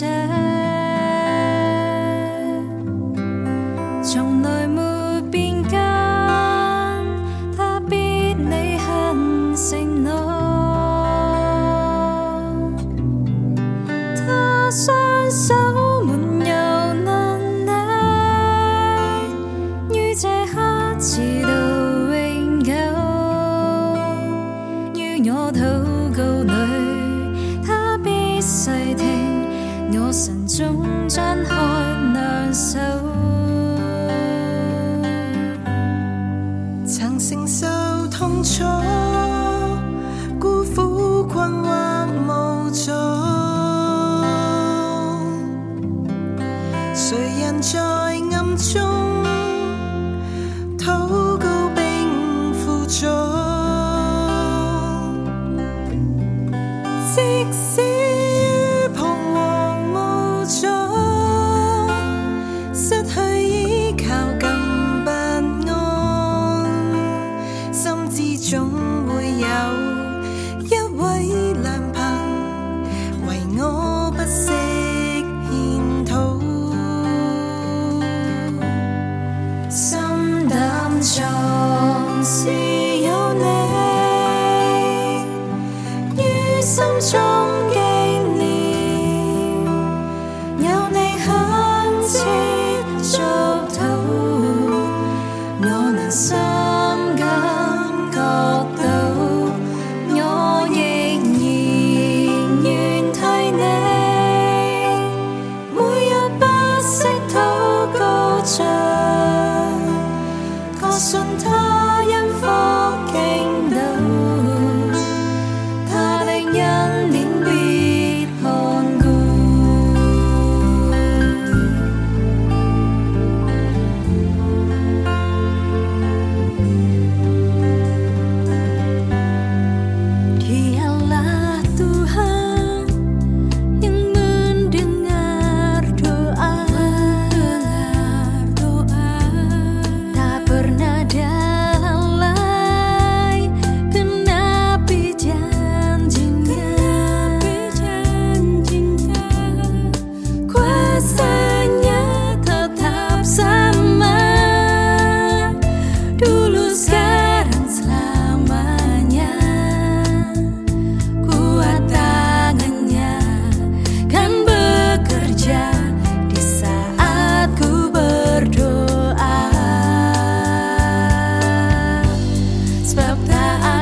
sir. 中张开两手，曾承受痛楚，孤苦困惑无助，谁人在暗中？有一位良朋，为我不惜献讨，心胆壮士。that I